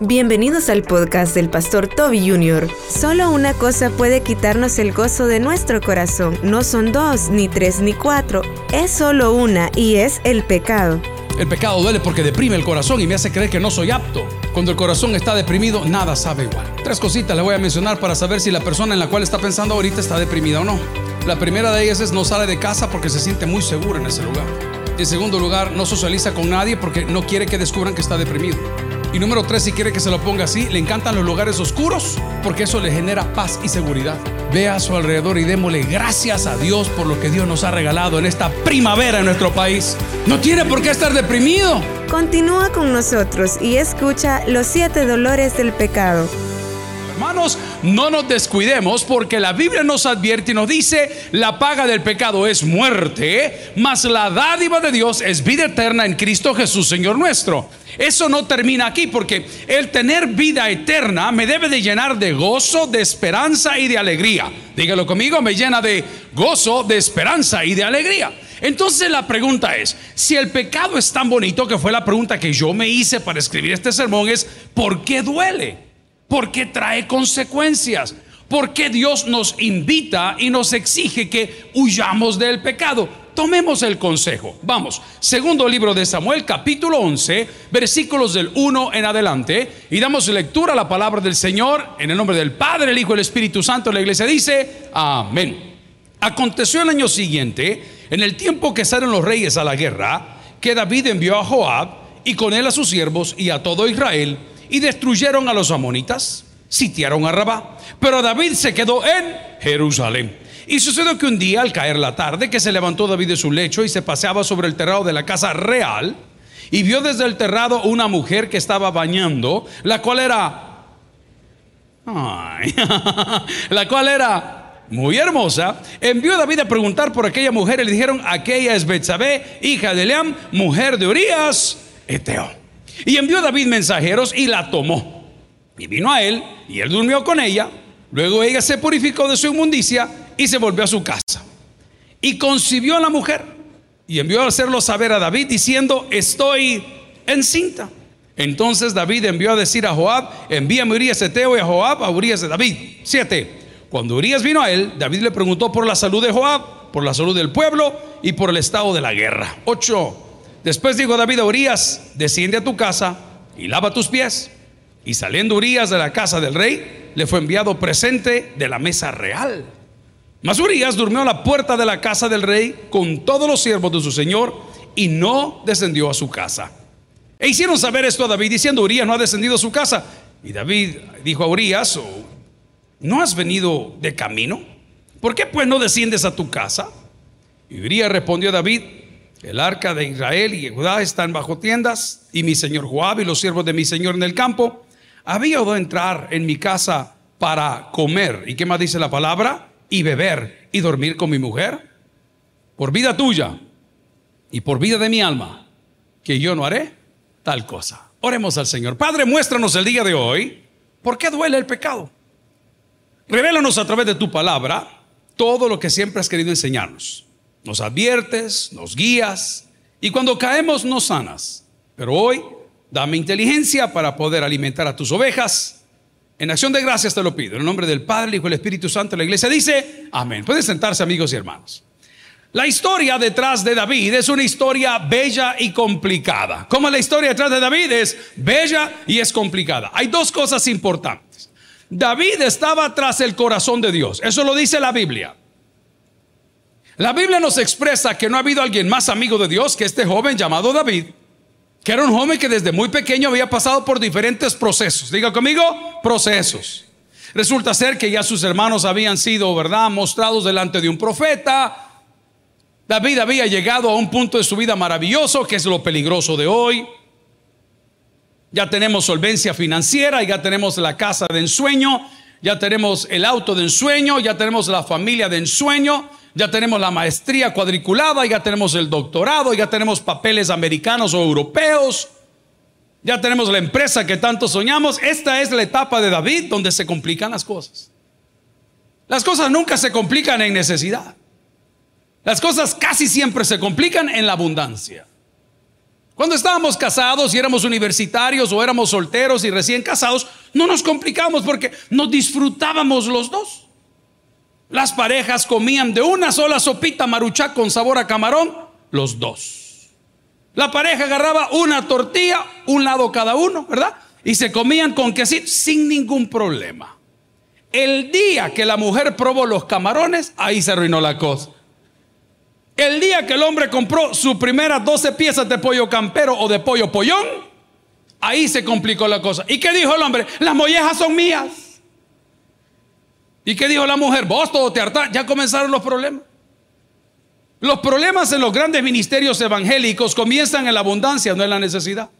Bienvenidos al podcast del pastor Toby Jr. Solo una cosa puede quitarnos el gozo de nuestro corazón. No son dos, ni tres, ni cuatro. Es solo una y es el pecado. El pecado duele porque deprime el corazón y me hace creer que no soy apto. Cuando el corazón está deprimido, nada sabe igual. Tres cositas le voy a mencionar para saber si la persona en la cual está pensando ahorita está deprimida o no. La primera de ellas es no sale de casa porque se siente muy seguro en ese lugar. En segundo lugar, no socializa con nadie porque no quiere que descubran que está deprimido. Y número tres, si quiere que se lo ponga así, le encantan los lugares oscuros porque eso le genera paz y seguridad. Vea a su alrededor y démosle gracias a Dios por lo que Dios nos ha regalado en esta primavera en nuestro país. No tiene por qué estar deprimido. Continúa con nosotros y escucha los siete dolores del pecado. No nos descuidemos porque la Biblia nos advierte y nos dice, la paga del pecado es muerte, mas la dádiva de Dios es vida eterna en Cristo Jesús, Señor nuestro. Eso no termina aquí porque el tener vida eterna me debe de llenar de gozo, de esperanza y de alegría. Dígalo conmigo, me llena de gozo, de esperanza y de alegría. Entonces la pregunta es, si el pecado es tan bonito, que fue la pregunta que yo me hice para escribir este sermón, es, ¿por qué duele? ¿Por qué trae consecuencias? ¿Por qué Dios nos invita y nos exige que huyamos del pecado? Tomemos el consejo. Vamos, segundo libro de Samuel, capítulo 11, versículos del 1 en adelante, y damos lectura a la palabra del Señor en el nombre del Padre, el Hijo y el Espíritu Santo. La iglesia dice, amén. Aconteció el año siguiente, en el tiempo que salen los reyes a la guerra, que David envió a Joab y con él a sus siervos y a todo Israel, y destruyeron a los amonitas, sitiaron a Rabá, pero David se quedó en Jerusalén. Y sucedió que un día, al caer la tarde, que se levantó David de su lecho y se paseaba sobre el terrado de la casa real, y vio desde el terrado una mujer que estaba bañando, la cual era... la cual era muy hermosa, envió a David a preguntar por aquella mujer y le dijeron, aquella es Betsabé, hija de Leam, mujer de Urias, Eteo. Y envió David mensajeros y la tomó. Y vino a él, y él durmió con ella. Luego ella se purificó de su inmundicia y se volvió a su casa. Y concibió a la mujer y envió a hacerlo saber a David diciendo, estoy encinta. Entonces David envió a decir a Joab, envíame a Urias Eteo y a Joab a Urias de David. Siete. Cuando Urias vino a él, David le preguntó por la salud de Joab, por la salud del pueblo y por el estado de la guerra. Ocho. Después dijo David a Urias, desciende a tu casa y lava tus pies. Y saliendo Urias de la casa del rey, le fue enviado presente de la mesa real. Mas Urias durmió a la puerta de la casa del rey con todos los siervos de su señor y no descendió a su casa. E hicieron saber esto a David diciendo, Urias no ha descendido a su casa. Y David dijo a Urias, oh, ¿no has venido de camino? ¿Por qué pues no desciendes a tu casa? Y Urias respondió a David, el arca de Israel y Judá están bajo tiendas y mi señor Joab y los siervos de mi señor en el campo. Había oído entrar en mi casa para comer. ¿Y qué más dice la palabra? y beber y dormir con mi mujer? Por vida tuya y por vida de mi alma, que yo no haré tal cosa. Oremos al Señor. Padre, muéstranos el día de hoy por qué duele el pecado. Revélanos a través de tu palabra todo lo que siempre has querido enseñarnos. Nos adviertes, nos guías y cuando caemos nos sanas. Pero hoy dame inteligencia para poder alimentar a tus ovejas en acción de gracias te lo pido. En el nombre del Padre, el Hijo y el Espíritu Santo, la iglesia dice, amén. Pueden sentarse amigos y hermanos. La historia detrás de David es una historia bella y complicada. ¿Cómo la historia detrás de David es bella y es complicada? Hay dos cosas importantes. David estaba tras el corazón de Dios. Eso lo dice la Biblia. La Biblia nos expresa que no ha habido alguien más amigo de Dios que este joven llamado David que era un joven que desde muy pequeño había pasado por diferentes procesos. Diga conmigo, procesos. Resulta ser que ya sus hermanos habían sido, ¿verdad?, mostrados delante de un profeta. David había llegado a un punto de su vida maravilloso, que es lo peligroso de hoy. Ya tenemos solvencia financiera, ya tenemos la casa de ensueño, ya tenemos el auto de ensueño, ya tenemos la familia de ensueño, ya tenemos la maestría cuadriculada, ya tenemos el doctorado, ya tenemos papeles americanos o europeos, ya tenemos la empresa que tanto soñamos. Esta es la etapa de David donde se complican las cosas. Las cosas nunca se complican en necesidad. Las cosas casi siempre se complican en la abundancia. Cuando estábamos casados y éramos universitarios o éramos solteros y recién casados, no nos complicamos porque nos disfrutábamos los dos. Las parejas comían de una sola sopita maruchá con sabor a camarón, los dos. La pareja agarraba una tortilla, un lado cada uno, ¿verdad? Y se comían con quesito sin ningún problema. El día que la mujer probó los camarones, ahí se arruinó la cosa. El día que el hombre compró sus primeras 12 piezas de pollo campero o de pollo pollón, ahí se complicó la cosa. ¿Y qué dijo el hombre? Las mollejas son mías. ¿Y qué dijo la mujer? Vos todo te hartás. Ya comenzaron los problemas. Los problemas en los grandes ministerios evangélicos comienzan en la abundancia, no en la necesidad.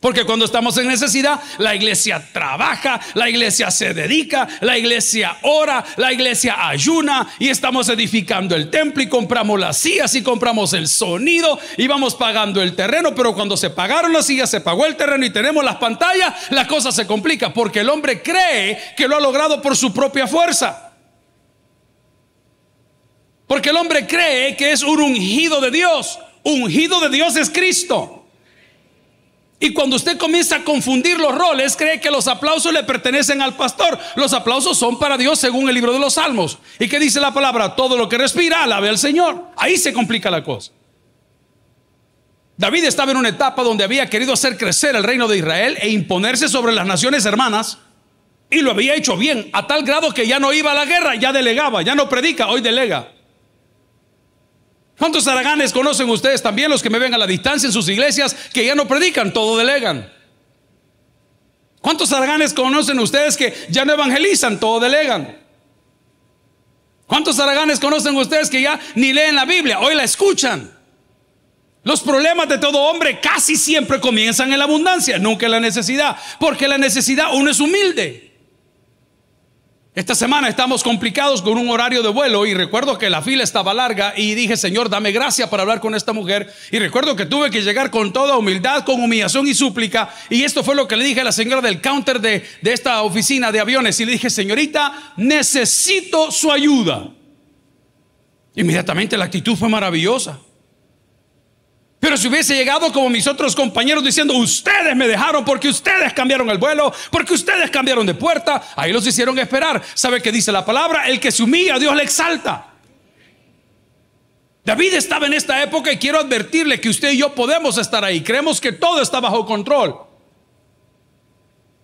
Porque cuando estamos en necesidad, la iglesia trabaja, la iglesia se dedica, la iglesia ora, la iglesia ayuna y estamos edificando el templo y compramos las sillas y compramos el sonido y vamos pagando el terreno. Pero cuando se pagaron las sillas, se pagó el terreno y tenemos las pantallas, la cosa se complica porque el hombre cree que lo ha logrado por su propia fuerza. Porque el hombre cree que es un ungido de Dios. Ungido de Dios es Cristo. Y cuando usted comienza a confundir los roles, cree que los aplausos le pertenecen al pastor. Los aplausos son para Dios según el libro de los Salmos. ¿Y qué dice la palabra? Todo lo que respira, alabe al Señor. Ahí se complica la cosa. David estaba en una etapa donde había querido hacer crecer el reino de Israel e imponerse sobre las naciones hermanas. Y lo había hecho bien, a tal grado que ya no iba a la guerra, ya delegaba, ya no predica, hoy delega. ¿Cuántos araganes conocen ustedes también los que me ven a la distancia en sus iglesias que ya no predican, todo delegan? ¿Cuántos araganes conocen ustedes que ya no evangelizan, todo delegan? ¿Cuántos araganes conocen ustedes que ya ni leen la Biblia, hoy la escuchan? Los problemas de todo hombre casi siempre comienzan en la abundancia, nunca en la necesidad, porque la necesidad uno es humilde. Esta semana estamos complicados con un horario de vuelo y recuerdo que la fila estaba larga y dije, Señor, dame gracia para hablar con esta mujer. Y recuerdo que tuve que llegar con toda humildad, con humillación y súplica. Y esto fue lo que le dije a la señora del counter de, de esta oficina de aviones. Y le dije, señorita, necesito su ayuda. Inmediatamente la actitud fue maravillosa. Pero si hubiese llegado como mis otros compañeros diciendo, ustedes me dejaron porque ustedes cambiaron el vuelo, porque ustedes cambiaron de puerta, ahí los hicieron esperar. ¿Sabe qué dice la palabra? El que se humilla, Dios le exalta. David estaba en esta época y quiero advertirle que usted y yo podemos estar ahí. Creemos que todo está bajo control.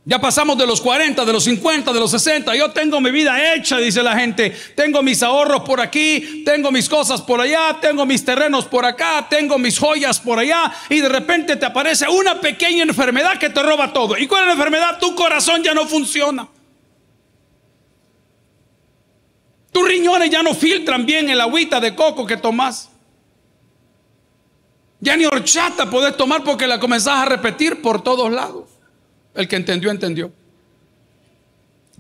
Ya pasamos de los 40, de los 50, de los 60. Yo tengo mi vida hecha, dice la gente. Tengo mis ahorros por aquí, tengo mis cosas por allá, tengo mis terrenos por acá, tengo mis joyas por allá. Y de repente te aparece una pequeña enfermedad que te roba todo. ¿Y cuál es la enfermedad? Tu corazón ya no funciona. Tus riñones ya no filtran bien el agüita de coco que tomas. Ya ni horchata podés tomar porque la comenzás a repetir por todos lados. El que entendió, entendió.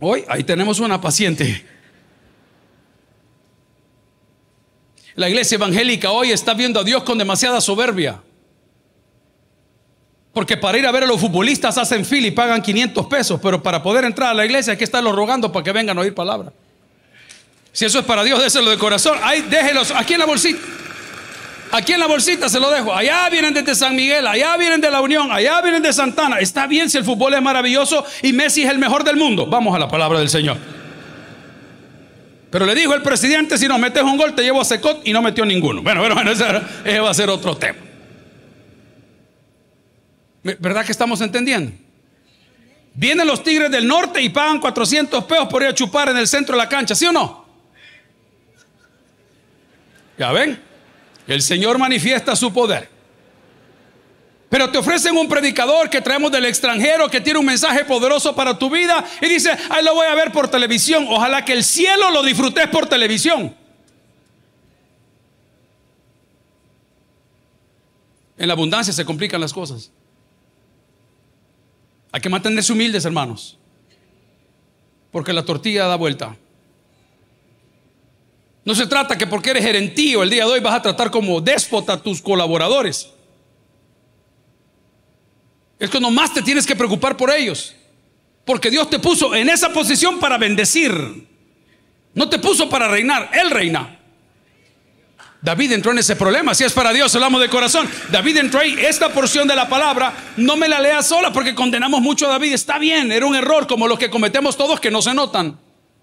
Hoy ahí tenemos una paciente. La iglesia evangélica hoy está viendo a Dios con demasiada soberbia. Porque para ir a ver a los futbolistas hacen fila y pagan 500 pesos, pero para poder entrar a la iglesia hay que estarlo rogando para que vengan a oír palabra. Si eso es para Dios, déselo de corazón. Ahí déjelos aquí en la bolsita. Aquí en la bolsita se lo dejo. Allá vienen desde San Miguel, allá vienen de la Unión, allá vienen de Santana. Está bien si el fútbol es maravilloso y Messi es el mejor del mundo. Vamos a la palabra del Señor. Pero le dijo el presidente, si no metes un gol te llevo a Secot y no metió ninguno. Bueno, bueno, ese, ese va a ser otro tema. ¿Verdad que estamos entendiendo? Vienen los Tigres del Norte y pagan 400 pesos por ir a chupar en el centro de la cancha, ¿sí o no? ¿Ya ven? El Señor manifiesta su poder. Pero te ofrecen un predicador que traemos del extranjero que tiene un mensaje poderoso para tu vida y dice, ahí lo voy a ver por televisión. Ojalá que el cielo lo disfrutes por televisión. En la abundancia se complican las cosas. Hay que mantenerse humildes, hermanos. Porque la tortilla da vuelta. No se trata que porque eres gerentío el día de hoy vas a tratar como déspota a tus colaboradores. Es que nomás te tienes que preocupar por ellos. Porque Dios te puso en esa posición para bendecir. No te puso para reinar, Él reina. David entró en ese problema. Si es para Dios, hablamos de corazón. David entró ahí. Esta porción de la palabra, no me la lea sola porque condenamos mucho a David. Está bien, era un error como los que cometemos todos que no se notan.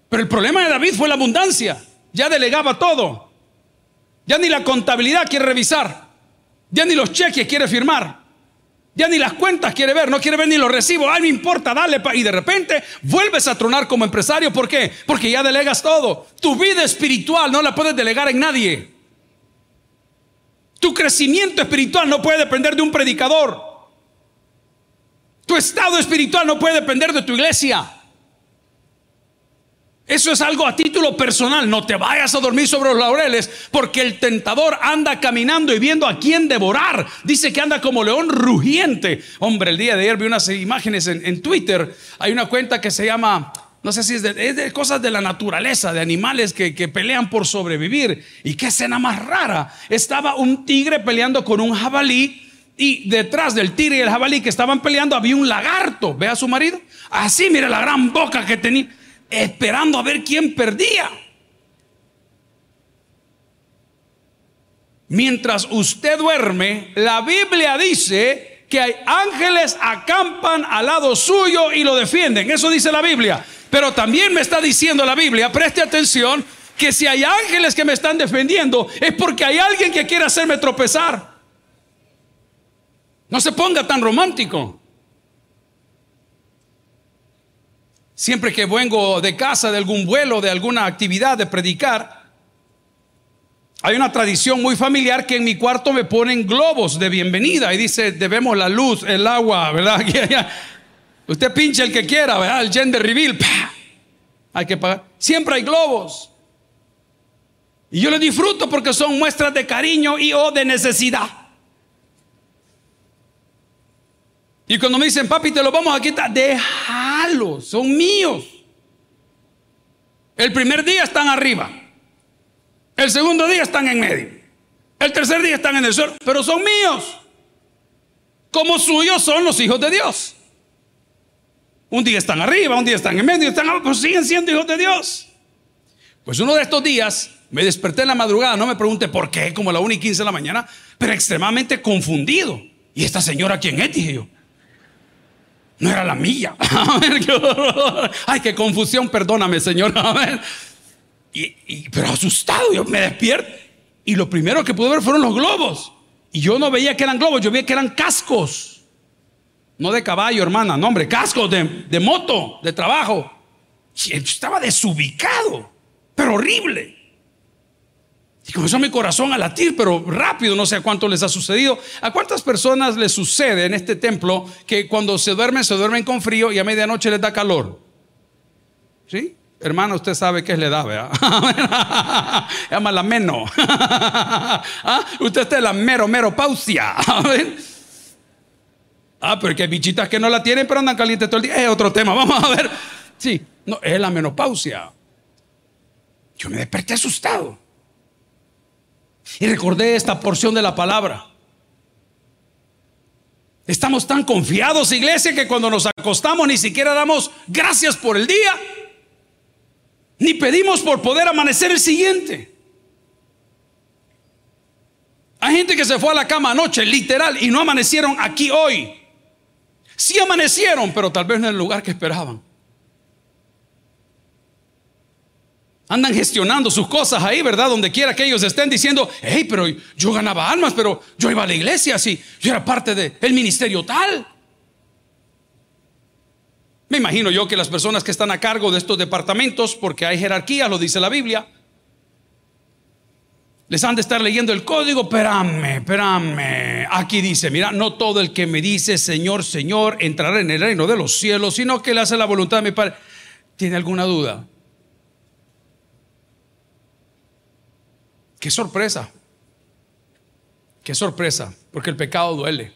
Pero el problema de David fue la abundancia. Ya delegaba todo. Ya ni la contabilidad quiere revisar. Ya ni los cheques quiere firmar. Ya ni las cuentas quiere ver, no quiere ver ni los recibos. Ay, me importa, dale. Y de repente vuelves a tronar como empresario. ¿Por qué? Porque ya delegas todo. Tu vida espiritual no la puedes delegar en nadie. Tu crecimiento espiritual no puede depender de un predicador. Tu estado espiritual no puede depender de tu iglesia. Eso es algo a título personal. No te vayas a dormir sobre los laureles porque el tentador anda caminando y viendo a quién devorar. Dice que anda como león rugiente. Hombre, el día de ayer vi unas imágenes en, Twitter. Hay una cuenta que se llama no sé si es de, cosas de la naturaleza, de animales que, que, pelean por sobrevivir. Y qué escena más rara. Estaba un tigre peleando con un jabalí y detrás del tigre y el jabalí que estaban peleando había un lagarto. Ve a su marido. Así, mira la gran boca que tenía esperando a ver quién perdía. Mientras usted duerme, la Biblia dice que hay ángeles acampan al lado suyo y lo defienden. Eso dice la Biblia. Pero también me está diciendo la Biblia, preste atención, que si hay ángeles que me están defendiendo es porque hay alguien que quiere hacerme tropezar. No se ponga tan romántico. Siempre que vengo de casa, de algún vuelo, de alguna actividad, de predicar, hay una tradición muy familiar que en mi cuarto me ponen globos de bienvenida y dice, debemos la luz, el agua, ¿verdad? Usted pinche el que quiera, ¿verdad? El gender reveal, hay que pagar. Siempre hay globos. Y yo lo disfruto porque son muestras de cariño y o de necesidad. Y cuando me dicen, papi, te los vamos a quitar, déjalos, son míos. El primer día están arriba. El segundo día están en medio. El tercer día están en el suelo, pero son míos. Como suyos son los hijos de Dios. Un día están arriba, un día están en medio, están abajo, siguen siendo hijos de Dios. Pues uno de estos días me desperté en la madrugada, no me pregunte por qué, como a la 1 y 15 de la mañana, pero extremadamente confundido. ¿Y esta señora quién es? Dije yo. No era la mía. Ay, qué confusión, perdóname, Señor. Y, pero asustado, yo me despierto. Y lo primero que pude ver fueron los globos. Y yo no veía que eran globos, yo veía que eran cascos. No de caballo, hermana, no, hombre, cascos de, de moto, de trabajo. Estaba desubicado, pero horrible. Y comenzó mi corazón a latir, pero rápido, no sé a cuánto les ha sucedido. ¿A cuántas personas les sucede en este templo que cuando se duermen, se duermen con frío y a medianoche les da calor? ¿Sí? Hermano, usted sabe qué es la edad, ¿verdad? Llama la meno. ¿Ah? Usted está en la mero, mero pausia. Ah, pero que hay bichitas que no la tienen, pero andan calientes todo el día. Es otro tema, vamos a ver. Sí, no, es la menopausia. Yo me desperté asustado. Y recordé esta porción de la palabra. Estamos tan confiados, iglesia, que cuando nos acostamos ni siquiera damos gracias por el día, ni pedimos por poder amanecer el siguiente. Hay gente que se fue a la cama anoche, literal, y no amanecieron aquí hoy. Sí amanecieron, pero tal vez no en el lugar que esperaban. Andan gestionando sus cosas ahí, ¿verdad? Donde quiera que ellos estén diciendo, hey, pero yo ganaba almas, pero yo iba a la iglesia así, yo era parte del ministerio tal. Me imagino yo que las personas que están a cargo de estos departamentos, porque hay jerarquía, lo dice la Biblia, les han de estar leyendo el código, espérame, espérame. Aquí dice, mira, no todo el que me dice Señor, Señor, entrará en el reino de los cielos, sino que le hace la voluntad de mi Padre. ¿Tiene alguna duda? Qué sorpresa. Qué sorpresa, porque el pecado duele.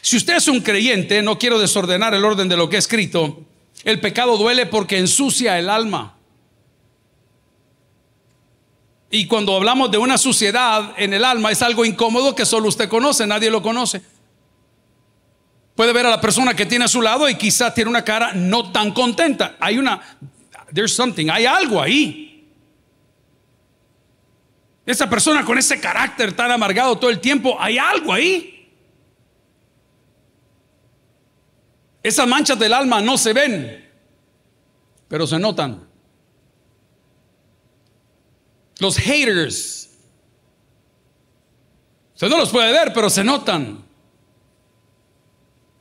Si usted es un creyente, no quiero desordenar el orden de lo que he escrito, el pecado duele porque ensucia el alma. Y cuando hablamos de una suciedad en el alma es algo incómodo que solo usted conoce, nadie lo conoce. Puede ver a la persona que tiene a su lado y quizá tiene una cara no tan contenta. Hay una, there's something, hay algo ahí. Esa persona con ese carácter tan amargado todo el tiempo, hay algo ahí. Esas manchas del alma no se ven, pero se notan. Los haters, usted no los puede ver, pero se notan.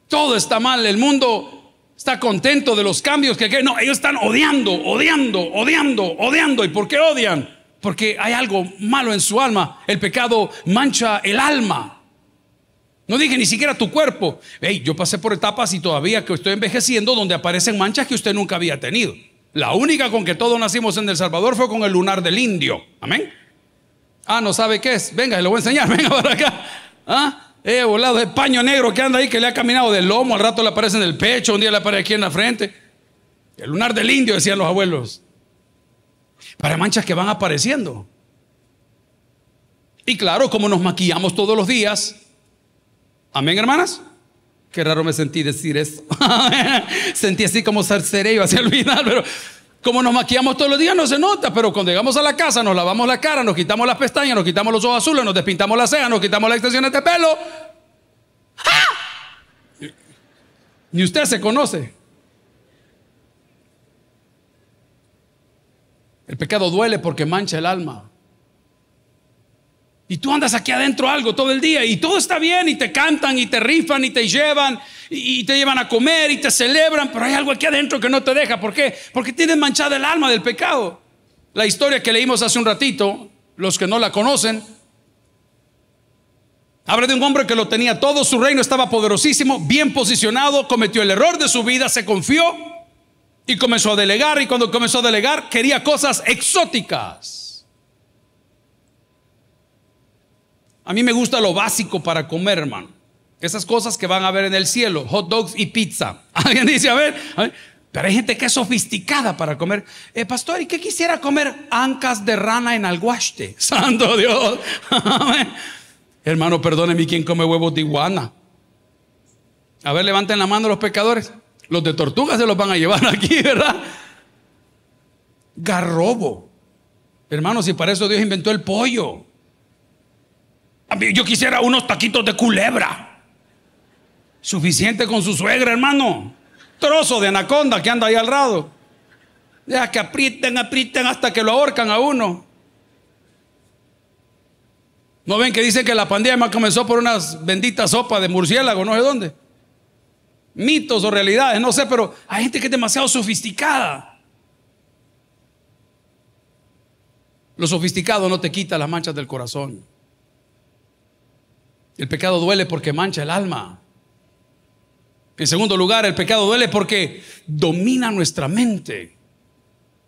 Todo está mal, el mundo está contento de los cambios que no, ellos están odiando, odiando, odiando, odiando. ¿Y por qué odian? Porque hay algo malo en su alma. El pecado mancha el alma. No dije ni siquiera tu cuerpo. Hey, yo pasé por etapas y todavía que estoy envejeciendo donde aparecen manchas que usted nunca había tenido. La única con que todos nacimos en El Salvador fue con el lunar del indio. Amén. Ah, no sabe qué es. Venga, le voy a enseñar. Venga para acá. Ah, eh, volado de paño negro que anda ahí que le ha caminado del lomo. Al rato le aparece en el pecho, un día le aparece aquí en la frente. El lunar del indio, decían los abuelos. Para manchas que van apareciendo. Y claro, como nos maquillamos todos los días, Amén, hermanas. Qué raro me sentí decir eso. sentí así como yo hacia el final, pero como nos maquillamos todos los días no se nota, pero cuando llegamos a la casa nos lavamos la cara, nos quitamos las pestañas, nos quitamos los ojos azules, nos despintamos las cejas, nos quitamos las extensiones de pelo. Ni usted se conoce. El pecado duele porque mancha el alma. Y tú andas aquí adentro algo todo el día y todo está bien y te cantan y te rifan y te llevan y te llevan a comer y te celebran, pero hay algo aquí adentro que no te deja. ¿Por qué? Porque tienes manchada el alma del pecado. La historia que leímos hace un ratito, los que no la conocen, habla de un hombre que lo tenía todo, su reino estaba poderosísimo, bien posicionado, cometió el error de su vida, se confió y comenzó a delegar y cuando comenzó a delegar quería cosas exóticas. A mí me gusta lo básico para comer, hermano. Esas cosas que van a ver en el cielo, hot dogs y pizza. Alguien dice, a ver, pero hay gente que es sofisticada para comer. Eh, pastor, ¿y qué quisiera comer? Ancas de rana en alguaste. Santo Dios. Hermano, perdóneme, ¿quién come huevos de iguana? A ver, levanten la mano los pecadores. Los de tortugas se los van a llevar aquí, ¿verdad? Garrobo. Hermano, si para eso Dios inventó el pollo. Yo quisiera unos taquitos de culebra. Suficiente con su suegra, hermano. Trozo de anaconda que anda ahí al lado. Ya que aprieten, aprieten hasta que lo ahorcan a uno. ¿No ven que dicen que la pandemia comenzó por unas benditas sopas de murciélago, no sé dónde? Mitos o realidades, no sé, pero hay gente que es demasiado sofisticada. Lo sofisticado no te quita las manchas del corazón. El pecado duele porque mancha el alma. En segundo lugar, el pecado duele porque domina nuestra mente.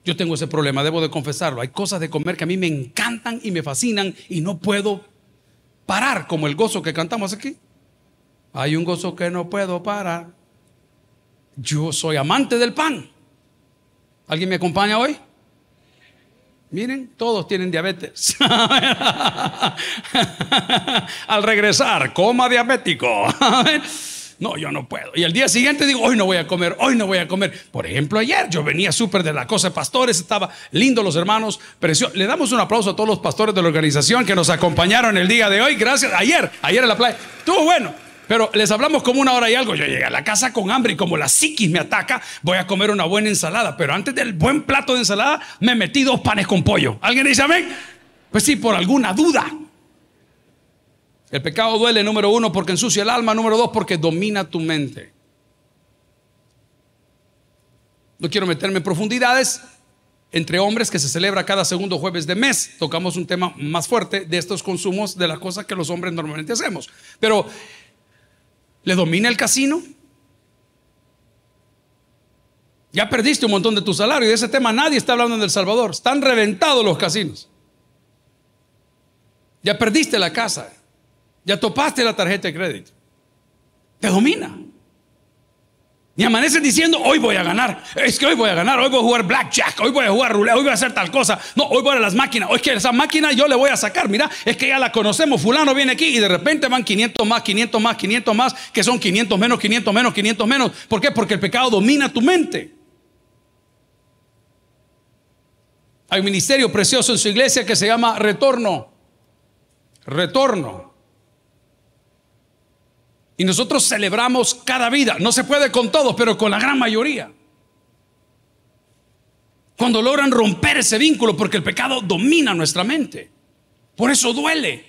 Yo tengo ese problema, debo de confesarlo. Hay cosas de comer que a mí me encantan y me fascinan y no puedo parar, como el gozo que cantamos aquí. Hay un gozo que no puedo parar. Yo soy amante del pan. ¿Alguien me acompaña hoy? Miren, todos tienen diabetes. Al regresar, coma diabético. No, yo no puedo. Y al día siguiente digo, hoy no voy a comer, hoy no voy a comer. Por ejemplo, ayer yo venía súper de la cosa pastores, estaba lindo los hermanos. Le damos un aplauso a todos los pastores de la organización que nos acompañaron el día de hoy. Gracias. Ayer, ayer en la playa. Estuvo bueno. Pero les hablamos como una hora y algo. Yo llegué a la casa con hambre y como la psiquis me ataca, voy a comer una buena ensalada. Pero antes del buen plato de ensalada, me metí dos panes con pollo. ¿Alguien dice amén? Pues sí, por alguna duda. El pecado duele, número uno, porque ensucia el alma. Número dos, porque domina tu mente. No quiero meterme en profundidades. Entre hombres que se celebra cada segundo jueves de mes, tocamos un tema más fuerte de estos consumos de las cosas que los hombres normalmente hacemos. Pero ¿Le domina el casino? Ya perdiste un montón de tu salario y de ese tema nadie está hablando en El Salvador. Están reventados los casinos. Ya perdiste la casa. Ya topaste la tarjeta de crédito. Te domina. Y amaneces diciendo, hoy voy a ganar. Es que hoy voy a ganar, hoy voy a jugar blackjack, hoy voy a jugar ruleta, hoy voy a hacer tal cosa. No, hoy voy a las máquinas. Hoy es que esa máquina yo le voy a sacar. Mira, es que ya la conocemos. Fulano viene aquí y de repente van 500 más, 500 más, 500 más, que son 500 menos, 500 menos, 500 menos. ¿Por qué? Porque el pecado domina tu mente. Hay un ministerio precioso en su iglesia que se llama Retorno. Retorno. Y nosotros celebramos cada vida. No se puede con todos, pero con la gran mayoría. Cuando logran romper ese vínculo, porque el pecado domina nuestra mente. Por eso duele.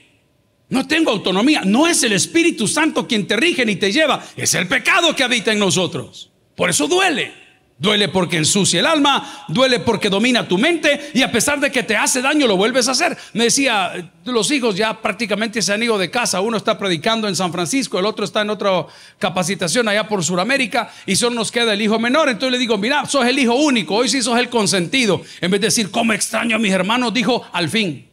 No tengo autonomía. No es el Espíritu Santo quien te rige ni te lleva. Es el pecado que habita en nosotros. Por eso duele. Duele porque ensucia el alma, duele porque domina tu mente y a pesar de que te hace daño lo vuelves a hacer. Me decía, los hijos ya prácticamente se han ido de casa, uno está predicando en San Francisco, el otro está en otra capacitación allá por Sudamérica y solo nos queda el hijo menor. Entonces le digo, mira, sos el hijo único, hoy sí sos el consentido. En vez de decir, ¿cómo extraño a mis hermanos? Dijo, al fin.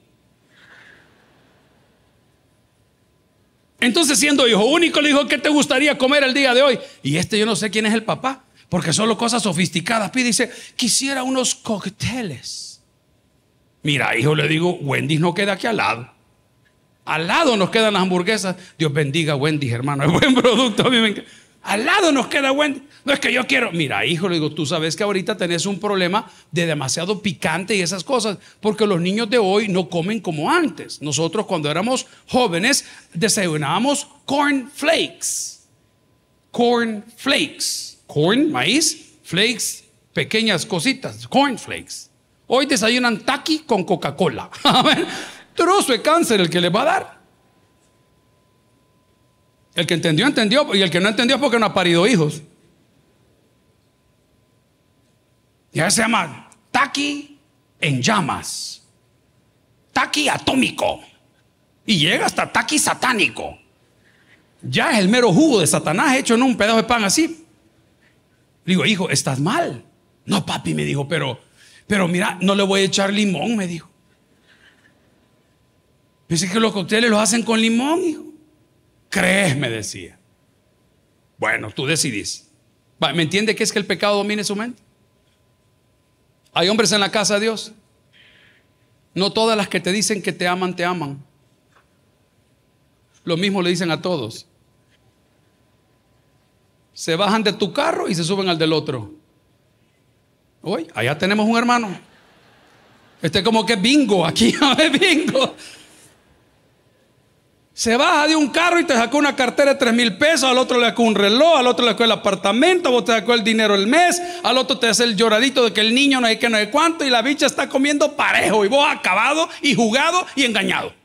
Entonces siendo hijo único le dijo, ¿qué te gustaría comer el día de hoy? Y este yo no sé quién es el papá. Porque solo cosas sofisticadas. Pide dice, quisiera unos cócteles. Mira, hijo, le digo, Wendy's no queda aquí al lado. Al lado nos quedan las hamburguesas. Dios bendiga Wendy's, hermano. Es buen producto. Al lado nos queda Wendy's. No es que yo quiero. Mira, hijo, le digo, tú sabes que ahorita tenés un problema de demasiado picante y esas cosas. Porque los niños de hoy no comen como antes. Nosotros, cuando éramos jóvenes, desayunábamos corn flakes. Corn flakes corn, maíz, flakes, pequeñas cositas, corn flakes. Hoy desayunan taqui con Coca-Cola. Trozo de cáncer el que le va a dar. El que entendió, entendió. Y el que no entendió es porque no ha parido hijos. Ya se llama taqui en llamas. Taqui atómico. Y llega hasta taqui satánico. Ya es el mero jugo de Satanás hecho en un pedazo de pan así. Digo, hijo, estás mal. No, papi, me dijo, pero, pero mira, no le voy a echar limón, me dijo. Dice que los cócteles los hacen con limón, hijo. ¿Crees? Me decía. Bueno, tú decidís. ¿Me entiende que es que el pecado domine su mente? Hay hombres en la casa de Dios. No todas las que te dicen que te aman, te aman. Lo mismo le dicen a todos se bajan de tu carro y se suben al del otro. Hoy, allá tenemos un hermano. Este como que bingo, aquí es bingo. Se baja de un carro y te sacó una cartera de tres mil pesos, al otro le sacó un reloj, al otro le sacó el apartamento, vos te sacó el dinero el mes, al otro te hace el lloradito de que el niño no hay que no hay cuánto y la bicha está comiendo parejo y vos acabado y jugado y engañado.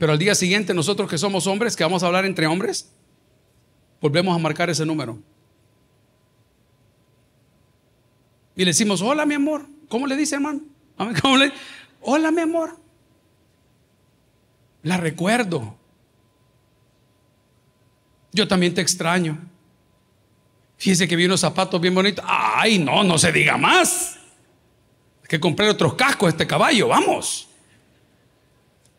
Pero al día siguiente nosotros que somos hombres, que vamos a hablar entre hombres, volvemos a marcar ese número. Y le decimos, hola mi amor. ¿Cómo le dice hermano? ¿Cómo le? Hola mi amor. La recuerdo. Yo también te extraño. Fíjese que vi unos zapatos bien bonitos. Ay, no, no se diga más. que compré otros cascos a este caballo, vamos.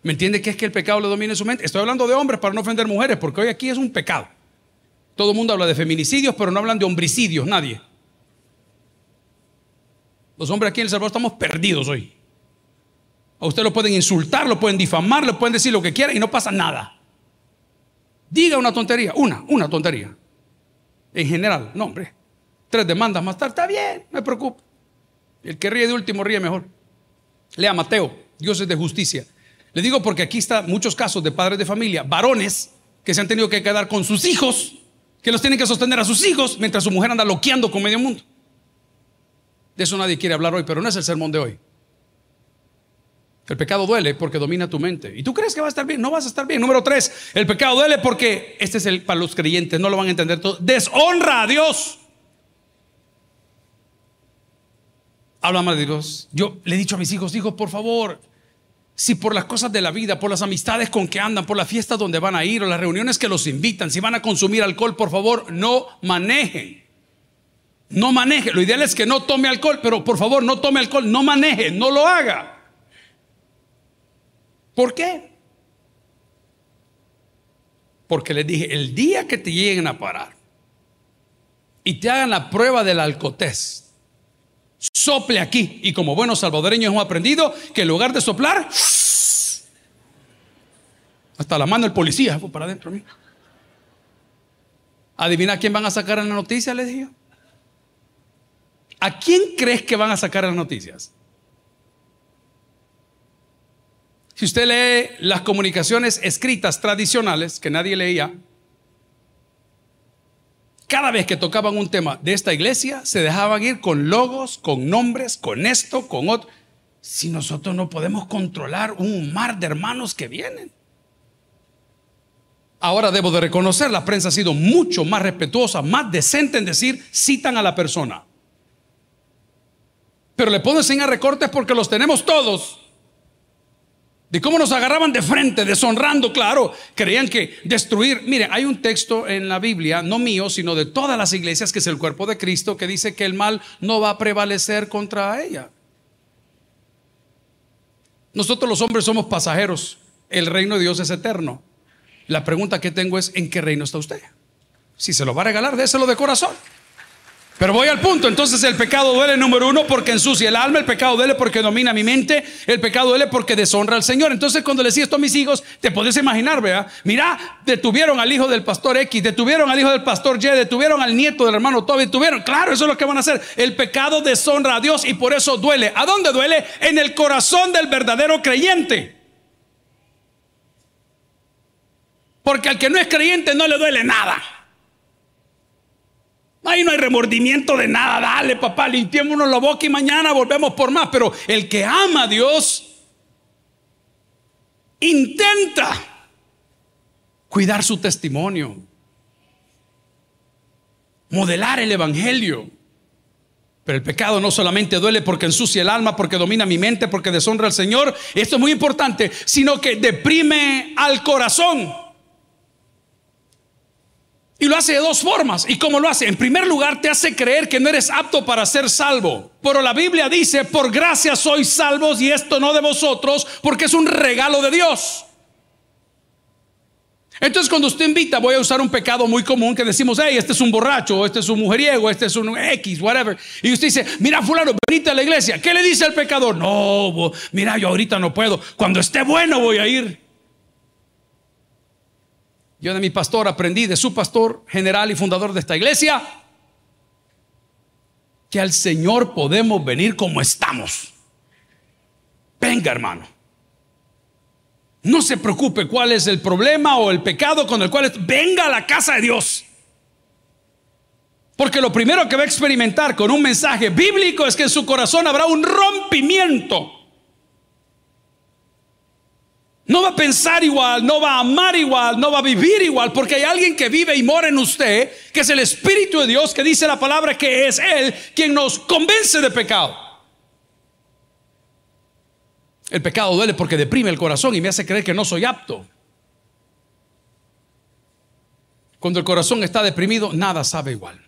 ¿Me entiende qué es que el pecado le domine su mente? Estoy hablando de hombres para no ofender mujeres, porque hoy aquí es un pecado. Todo el mundo habla de feminicidios, pero no hablan de homicidios, nadie. Los hombres aquí en El Salvador estamos perdidos hoy. A usted lo pueden insultar, lo pueden difamar, le pueden decir lo que quiera y no pasa nada. Diga una tontería, una, una tontería. En general, no, hombre. Tres demandas más tarde, está bien, no me preocupe. El que ríe de último ríe mejor. Lea Mateo, Dios es de justicia. Le digo porque aquí están muchos casos de padres de familia, varones que se han tenido que quedar con sus hijos, que los tienen que sostener a sus hijos mientras su mujer anda loqueando con medio mundo. De eso nadie quiere hablar hoy, pero no es el sermón de hoy. El pecado duele porque domina tu mente. ¿Y tú crees que va a estar bien? No vas a estar bien. Número tres, el pecado duele porque, este es el para los creyentes, no lo van a entender todo, deshonra a Dios. Habla más de Dios. Yo le he dicho a mis hijos, hijos, por favor, si por las cosas de la vida, por las amistades con que andan, por las fiestas donde van a ir o las reuniones que los invitan, si van a consumir alcohol, por favor, no manejen. No maneje. Lo ideal es que no tome alcohol, pero por favor, no tome alcohol, no maneje, no lo haga. ¿Por qué? Porque les dije, el día que te lleguen a parar y te hagan la prueba del alcotés, sople aquí. Y como buenos salvadoreños hemos aprendido que en lugar de soplar, hasta la mano del policía fue para adentro. Adivina quién van a sacar en la noticia, les dije. ¿A quién crees que van a sacar las noticias? Si usted lee las comunicaciones escritas tradicionales que nadie leía, cada vez que tocaban un tema de esta iglesia, se dejaban ir con logos, con nombres, con esto, con otro. Si nosotros no podemos controlar un mar de hermanos que vienen. Ahora debo de reconocer, la prensa ha sido mucho más respetuosa, más decente en decir, citan a la persona. Pero le puedo enseñar recortes porque los tenemos todos de cómo nos agarraban de frente, deshonrando, claro, creían que destruir. Miren, hay un texto en la Biblia, no mío, sino de todas las iglesias, que es el cuerpo de Cristo, que dice que el mal no va a prevalecer contra ella. Nosotros los hombres somos pasajeros, el reino de Dios es eterno. La pregunta que tengo es, ¿en qué reino está usted? Si se lo va a regalar, déselo de corazón. Pero voy al punto, entonces el pecado duele número uno porque ensucia el alma, el pecado duele porque domina mi mente, el pecado duele porque deshonra al Señor. Entonces cuando le decía esto a mis hijos, te puedes imaginar, vea, mira, detuvieron al hijo del pastor X, detuvieron al hijo del pastor Y, detuvieron al nieto del hermano Toby, detuvieron, claro, eso es lo que van a hacer. El pecado deshonra a Dios y por eso duele. ¿A dónde duele? En el corazón del verdadero creyente. Porque al que no es creyente no le duele nada. Ahí no hay remordimiento de nada. Dale, papá, limpiémonos la boca y mañana volvemos por más. Pero el que ama a Dios intenta cuidar su testimonio, modelar el Evangelio. Pero el pecado no solamente duele porque ensucia el alma, porque domina mi mente, porque deshonra al Señor. Esto es muy importante, sino que deprime al corazón. Y lo hace de dos formas. ¿Y cómo lo hace? En primer lugar, te hace creer que no eres apto para ser salvo. Pero la Biblia dice, por gracia sois salvos y esto no de vosotros, porque es un regalo de Dios. Entonces cuando usted invita, voy a usar un pecado muy común que decimos, hey, este es un borracho, este es un mujeriego, este es un X, whatever. Y usted dice, mira fulano, venite a la iglesia. ¿Qué le dice al pecador? No, mira, yo ahorita no puedo. Cuando esté bueno voy a ir. Yo de mi pastor aprendí, de su pastor general y fundador de esta iglesia, que al Señor podemos venir como estamos. Venga, hermano. No se preocupe cuál es el problema o el pecado con el cual es. venga a la casa de Dios. Porque lo primero que va a experimentar con un mensaje bíblico es que en su corazón habrá un rompimiento no va a pensar igual, no va a amar igual, no va a vivir igual, porque hay alguien que vive y mora en usted, que es el Espíritu de Dios, que dice la palabra que es Él quien nos convence de pecado. El pecado duele porque deprime el corazón y me hace creer que no soy apto. Cuando el corazón está deprimido, nada sabe igual.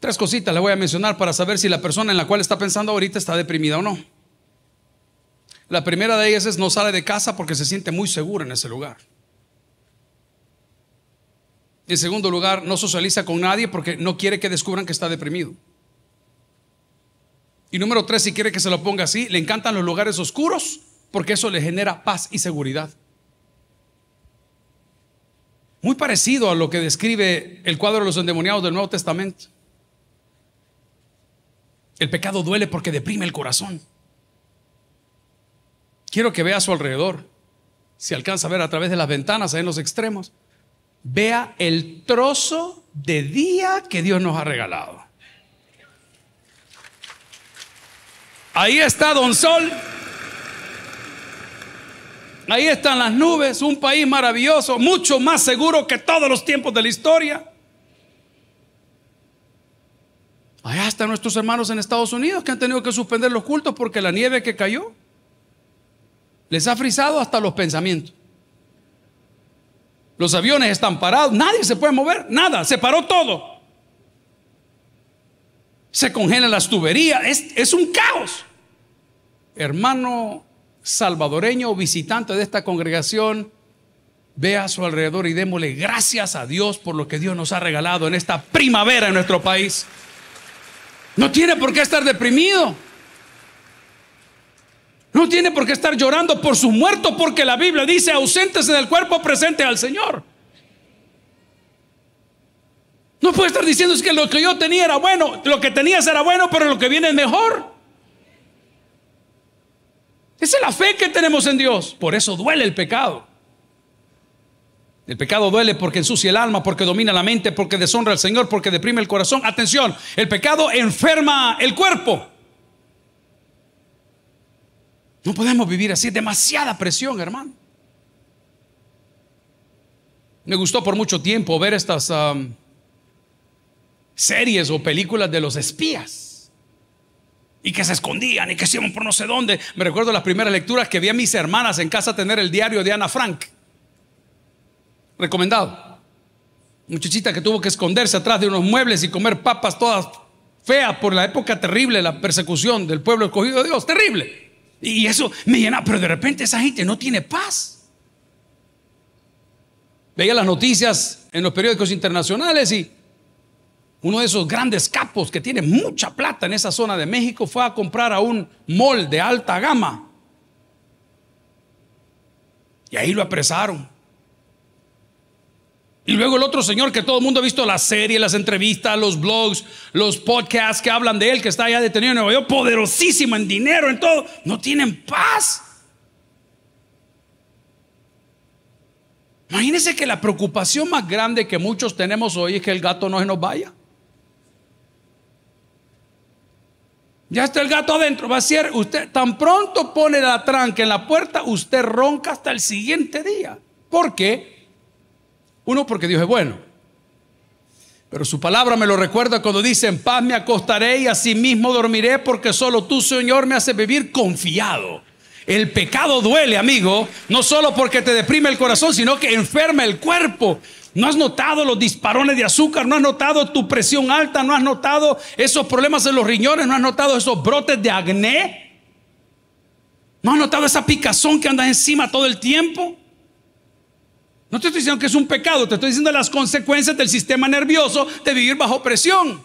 Tres cositas le voy a mencionar para saber si la persona en la cual está pensando ahorita está deprimida o no. La primera de ellas es no sale de casa porque se siente muy seguro en ese lugar. En segundo lugar, no socializa con nadie porque no quiere que descubran que está deprimido. Y número tres, si quiere que se lo ponga así, le encantan los lugares oscuros porque eso le genera paz y seguridad. Muy parecido a lo que describe el cuadro de los endemoniados del Nuevo Testamento. El pecado duele porque deprime el corazón. Quiero que vea a su alrededor, si alcanza a ver a través de las ventanas, ahí en los extremos, vea el trozo de día que Dios nos ha regalado. Ahí está Don Sol. Ahí están las nubes, un país maravilloso, mucho más seguro que todos los tiempos de la historia. Allá están nuestros hermanos en Estados Unidos que han tenido que suspender los cultos porque la nieve que cayó. Les ha frisado hasta los pensamientos. Los aviones están parados, nadie se puede mover, nada, se paró todo. Se congelan las tuberías, es, es un caos. Hermano salvadoreño o visitante de esta congregación, vea a su alrededor y démosle gracias a Dios por lo que Dios nos ha regalado en esta primavera en nuestro país. No tiene por qué estar deprimido. No tiene por qué estar llorando por su muerto porque la Biblia dice ausentes del cuerpo presente al Señor. No puede estar diciendo es que lo que yo tenía era bueno, lo que tenías era bueno, pero lo que viene es mejor. Esa es la fe que tenemos en Dios. Por eso duele el pecado. El pecado duele porque ensucia el alma, porque domina la mente, porque deshonra al Señor, porque deprime el corazón. Atención, el pecado enferma el cuerpo. No podemos vivir así, demasiada presión, hermano. Me gustó por mucho tiempo ver estas um, series o películas de los espías. Y que se escondían y que se iban por no sé dónde. Me recuerdo las primeras lecturas que vi a mis hermanas en casa tener el diario de Ana Frank recomendado. Muchachita que tuvo que esconderse atrás de unos muebles y comer papas todas feas por la época terrible, la persecución del pueblo escogido de Dios, terrible. Y eso me llena, pero de repente esa gente no tiene paz. Veía las noticias en los periódicos internacionales y uno de esos grandes capos que tiene mucha plata en esa zona de México fue a comprar a un mall de alta gama. Y ahí lo apresaron. Y luego el otro señor que todo el mundo ha visto la serie, las entrevistas, los blogs, los podcasts que hablan de él, que está allá detenido en Nueva York, poderosísimo en dinero, en todo, no tienen paz. Imagínense que la preocupación más grande que muchos tenemos hoy es que el gato no se nos vaya. Ya está el gato adentro, va a ser usted tan pronto pone la tranca en la puerta, usted ronca hasta el siguiente día. ¿Por qué? Uno, porque Dios es bueno. Pero su palabra me lo recuerda cuando dice, en paz me acostaré y así mismo dormiré porque solo tú, Señor, me hace vivir confiado. El pecado duele, amigo, no solo porque te deprime el corazón, sino que enferma el cuerpo. ¿No has notado los disparones de azúcar? ¿No has notado tu presión alta? ¿No has notado esos problemas en los riñones? ¿No has notado esos brotes de acné? ¿No has notado esa picazón que anda encima todo el tiempo? No te estoy diciendo que es un pecado, te estoy diciendo las consecuencias del sistema nervioso de vivir bajo presión.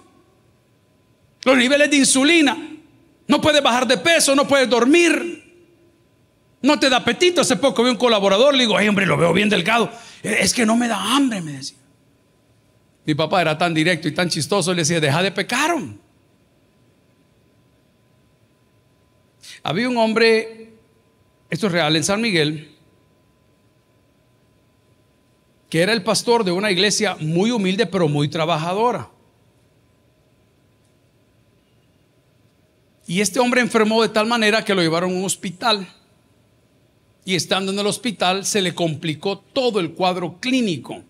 Los niveles de insulina. No puedes bajar de peso, no puedes dormir. No te da apetito. Hace poco vi un colaborador, le digo, ay hombre, lo veo bien delgado. Es que no me da hambre, me decía. Mi papá era tan directo y tan chistoso, le decía, deja de pecar. Había un hombre, esto es real, en San Miguel, que era el pastor de una iglesia muy humilde pero muy trabajadora. Y este hombre enfermó de tal manera que lo llevaron a un hospital. Y estando en el hospital se le complicó todo el cuadro clínico.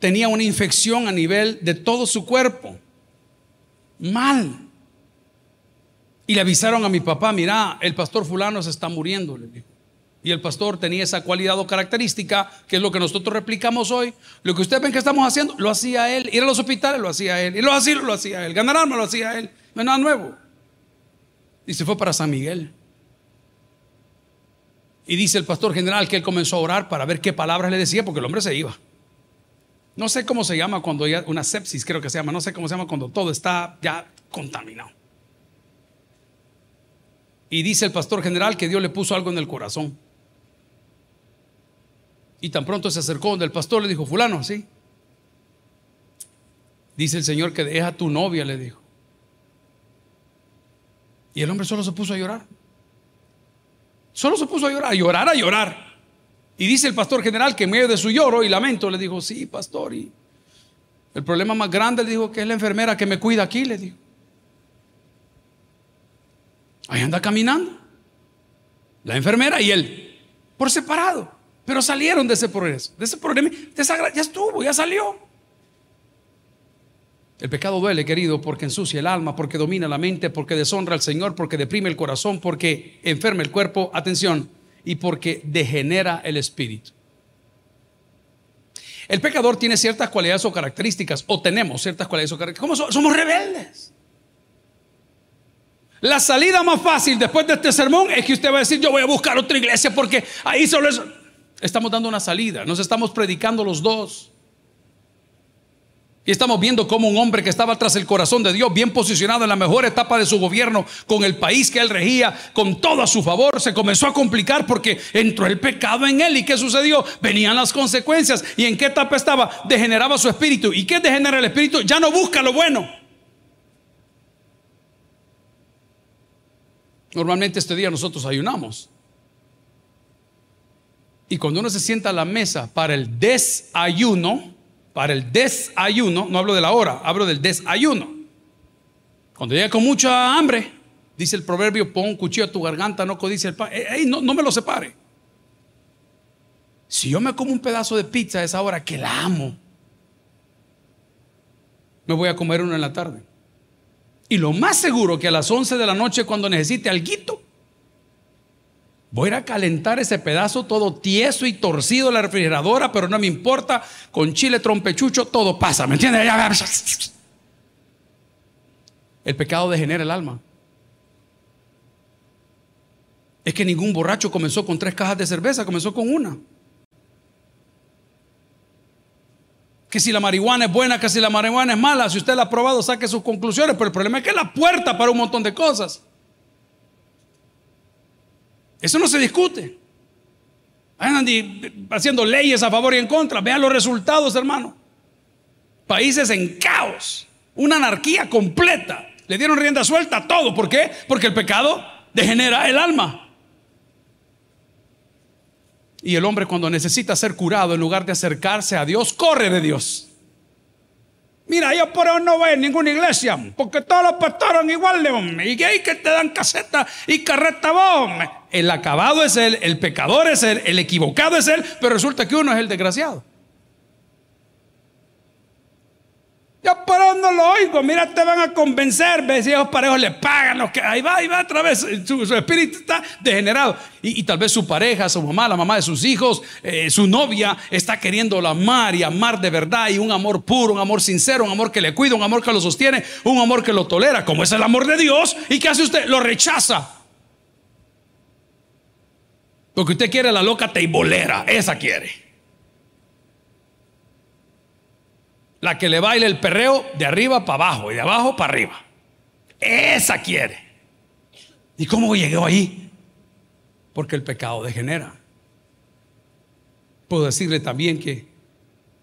Tenía una infección a nivel de todo su cuerpo. Mal. Y le avisaron a mi papá, mira, el pastor fulano se está muriendo. Le dijo. Y el pastor tenía esa cualidad o característica, que es lo que nosotros replicamos hoy. Lo que ustedes ven que estamos haciendo, lo hacía él. Ir a los hospitales, lo hacía él. Ir a los asilos, lo hacía él. Ganar armas, lo hacía él. No nada nuevo. Y se fue para San Miguel. Y dice el pastor general que él comenzó a orar para ver qué palabras le decía, porque el hombre se iba. No sé cómo se llama cuando hay una sepsis, creo que se llama. No sé cómo se llama cuando todo está ya contaminado. Y dice el pastor general que Dios le puso algo en el corazón. Y tan pronto se acercó donde el pastor le dijo, fulano, ¿sí? Dice el Señor que deja a tu novia, le dijo. Y el hombre solo se puso a llorar. Solo se puso a llorar, a llorar, a llorar. Y dice el pastor general que en medio de su lloro y lamento le dijo, sí, pastor. Y el problema más grande le dijo que es la enfermera que me cuida aquí, le dijo. Ahí anda caminando. La enfermera y él, por separado. Pero salieron de ese progreso, de ese problema, ya estuvo, ya salió. El pecado duele, querido, porque ensucia el alma, porque domina la mente, porque deshonra al Señor, porque deprime el corazón, porque enferma el cuerpo, atención, y porque degenera el espíritu. El pecador tiene ciertas cualidades o características, o tenemos ciertas cualidades o características. ¿Cómo somos rebeldes? La salida más fácil después de este sermón es que usted va a decir, yo voy a buscar otra iglesia porque ahí solo es... Estamos dando una salida, nos estamos predicando los dos. Y estamos viendo cómo un hombre que estaba tras el corazón de Dios, bien posicionado en la mejor etapa de su gobierno, con el país que él regía, con todo a su favor, se comenzó a complicar porque entró el pecado en él. ¿Y qué sucedió? Venían las consecuencias. ¿Y en qué etapa estaba? Degeneraba su espíritu. ¿Y qué degenera el espíritu? Ya no busca lo bueno. Normalmente este día nosotros ayunamos. Y cuando uno se sienta a la mesa para el desayuno, para el desayuno, no hablo de la hora, hablo del desayuno. Cuando llega con mucha hambre, dice el proverbio, pon un cuchillo a tu garganta, no codice el pan. no, no me lo separe. Si yo me como un pedazo de pizza a esa hora, que la amo, me voy a comer uno en la tarde. Y lo más seguro que a las 11 de la noche, cuando necesite algo, Voy a calentar ese pedazo todo tieso y torcido en la refrigeradora, pero no me importa. Con chile trompechucho todo pasa, ¿me entiendes? El pecado degenera el alma. Es que ningún borracho comenzó con tres cajas de cerveza, comenzó con una. Que si la marihuana es buena, que si la marihuana es mala, si usted la ha probado, saque sus conclusiones, pero el problema es que es la puerta para un montón de cosas. Eso no se discute. Andan haciendo leyes a favor y en contra. Vean los resultados, hermano. Países en caos. Una anarquía completa. Le dieron rienda suelta a todo. ¿Por qué? Porque el pecado degenera el alma. Y el hombre cuando necesita ser curado, en lugar de acercarse a Dios, corre de Dios. Mira, yo por eso no voy a ninguna iglesia, porque todos los pastores son iguales, hombre. Y hay que te dan caseta y carreta vos, El acabado es él, el pecador es él, el equivocado es él, pero resulta que uno es el desgraciado. Yo por no lo oigo, mira, te van a convencer, ves, si esos parejos le pagan los que ahí va, ahí va otra vez, su, espíritu está degenerado. Y, tal vez su pareja, su mamá, la mamá de sus hijos, eh, su novia está queriendo amar y amar de verdad y un amor puro, un amor sincero, un amor que le cuida, un amor que lo sostiene, un amor que lo tolera, como es el amor de Dios. ¿Y qué hace usted? Lo rechaza. Porque usted quiere la loca teibolera, esa quiere. La que le baila el perreo de arriba para abajo y de abajo para arriba. Esa quiere. ¿Y cómo llegó ahí? Porque el pecado degenera. Puedo decirle también que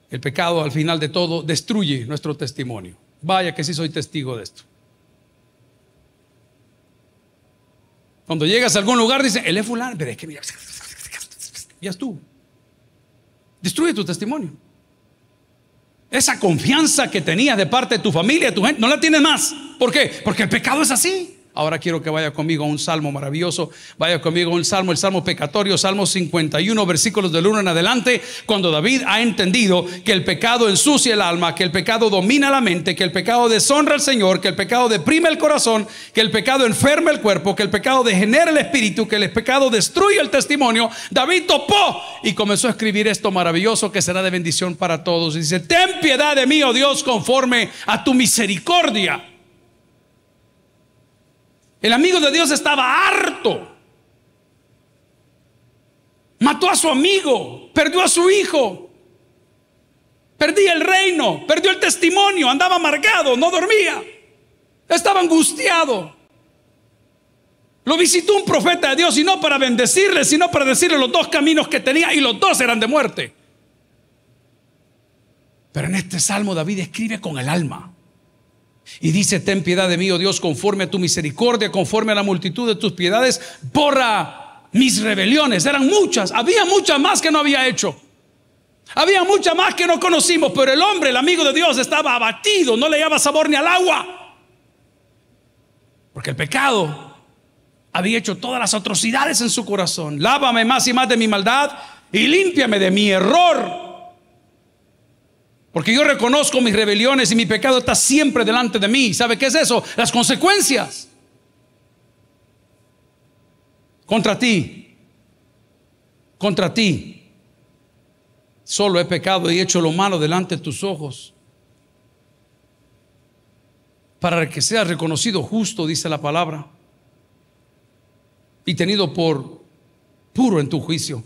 el pecado al final de todo destruye nuestro testimonio. Vaya que sí soy testigo de esto. Cuando llegas a algún lugar, dice, él es fulano, pero es que mira, ya tú. Destruye tu testimonio. Esa confianza que tenías de parte de tu familia, de tu gente, no la tienes más. ¿Por qué? Porque el pecado es así. Ahora quiero que vaya conmigo a un salmo maravilloso. Vaya conmigo a un salmo, el salmo pecatorio, salmo 51, versículos del 1 en adelante. Cuando David ha entendido que el pecado ensucia el alma, que el pecado domina la mente, que el pecado deshonra al Señor, que el pecado deprime el corazón, que el pecado enferma el cuerpo, que el pecado degenera el espíritu, que el pecado destruye el testimonio. David topó y comenzó a escribir esto maravilloso que será de bendición para todos. Y dice: Ten piedad de mí, oh Dios, conforme a tu misericordia el amigo de Dios estaba harto. Mató a su amigo, perdió a su hijo, perdía el reino, perdió el testimonio, andaba amargado, no dormía, estaba angustiado. Lo visitó un profeta de Dios y no para bendecirle, sino para decirle los dos caminos que tenía y los dos eran de muerte. Pero en este salmo David escribe con el alma. Y dice, ten piedad de mí, oh Dios, conforme a tu misericordia, conforme a la multitud de tus piedades, borra mis rebeliones. Eran muchas, había muchas más que no había hecho. Había muchas más que no conocimos, pero el hombre, el amigo de Dios, estaba abatido, no le daba sabor ni al agua. Porque el pecado había hecho todas las atrocidades en su corazón. Lávame más y más de mi maldad y límpiame de mi error. Porque yo reconozco mis rebeliones y mi pecado está siempre delante de mí. ¿Sabe qué es eso? Las consecuencias. Contra ti. Contra ti. Solo he pecado y hecho lo malo delante de tus ojos. Para que seas reconocido justo, dice la palabra. Y tenido por puro en tu juicio.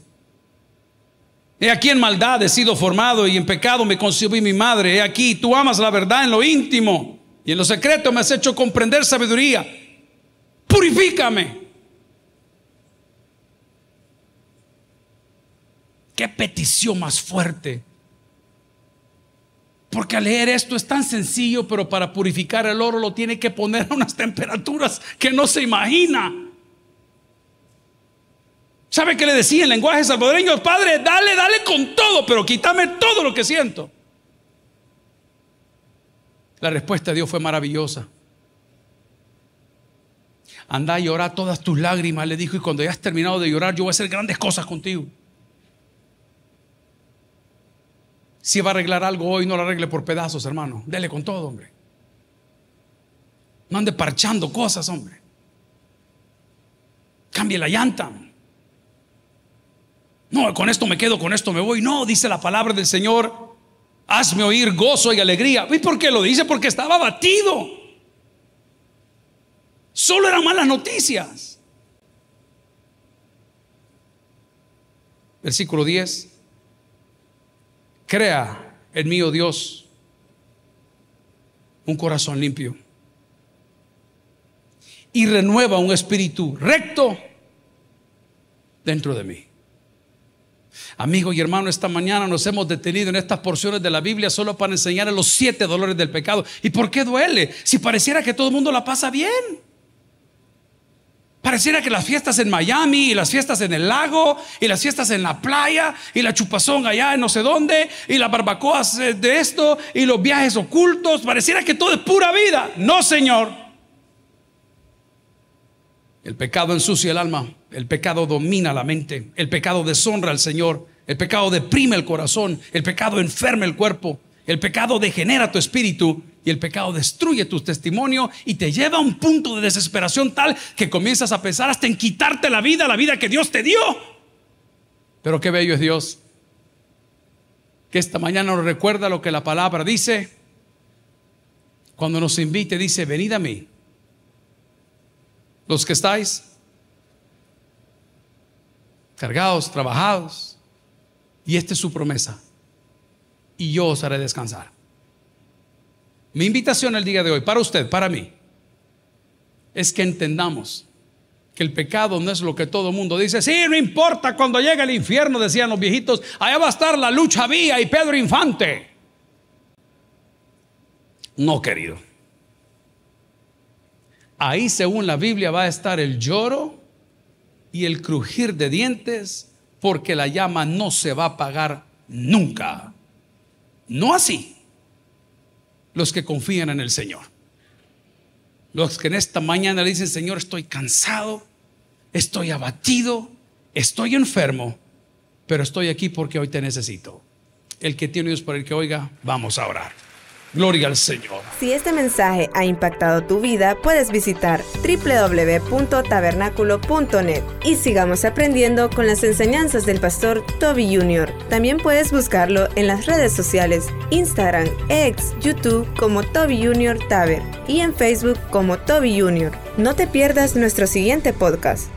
He aquí en maldad he sido formado y en pecado me concibió mi madre. He aquí, tú amas la verdad en lo íntimo y en lo secreto me has hecho comprender sabiduría. Purifícame. Qué petición más fuerte. Porque al leer esto es tan sencillo, pero para purificar el oro lo tiene que poner a unas temperaturas que no se imagina. ¿Sabe qué le decía en lenguaje salvadoreño? Padre, dale, dale con todo, pero quítame todo lo que siento. La respuesta de Dios fue maravillosa. Anda a llorar todas tus lágrimas, le dijo, y cuando hayas terminado de llorar, yo voy a hacer grandes cosas contigo. Si va a arreglar algo hoy, no lo arregle por pedazos, hermano. Dele con todo, hombre. No ande parchando cosas, hombre. Cambie la llanta. No, con esto me quedo, con esto me voy. No, dice la palabra del Señor. Hazme oír gozo y alegría. ¿Y por qué lo dice? Porque estaba abatido. Solo eran malas noticias. Versículo 10. Crea en mí, oh Dios, un corazón limpio. Y renueva un espíritu recto dentro de mí. Amigo y hermano, esta mañana nos hemos detenido en estas porciones de la Biblia solo para enseñar los siete dolores del pecado. ¿Y por qué duele? Si pareciera que todo el mundo la pasa bien. Pareciera que las fiestas en Miami y las fiestas en el lago y las fiestas en la playa y la chupazón allá en no sé dónde y las barbacoas de esto y los viajes ocultos, pareciera que todo es pura vida. No, Señor. El pecado ensucia el alma, el pecado domina la mente, el pecado deshonra al Señor, el pecado deprime el corazón, el pecado enferma el cuerpo, el pecado degenera tu espíritu y el pecado destruye tu testimonio y te lleva a un punto de desesperación tal que comienzas a pensar hasta en quitarte la vida, la vida que Dios te dio. Pero qué bello es Dios, que esta mañana nos recuerda lo que la palabra dice. Cuando nos invite, dice, venid a mí los que estáis cargados, trabajados, y esta es su promesa, y yo os haré descansar. Mi invitación el día de hoy, para usted, para mí, es que entendamos que el pecado no es lo que todo el mundo dice. Sí, no importa cuando llegue el infierno, decían los viejitos, allá va a estar la lucha vía y Pedro Infante. No, querido. Ahí, según la Biblia, va a estar el lloro y el crujir de dientes, porque la llama no se va a apagar nunca. No así los que confían en el Señor. Los que en esta mañana dicen, Señor, estoy cansado, estoy abatido, estoy enfermo, pero estoy aquí porque hoy te necesito. El que tiene Dios por el que oiga, vamos a orar. Gloria al Señor. Si este mensaje ha impactado tu vida, puedes visitar www.tabernaculo.net y sigamos aprendiendo con las enseñanzas del pastor Toby Jr. También puedes buscarlo en las redes sociales, Instagram, X, YouTube como Toby Jr. Taber y en Facebook como Toby Jr. No te pierdas nuestro siguiente podcast.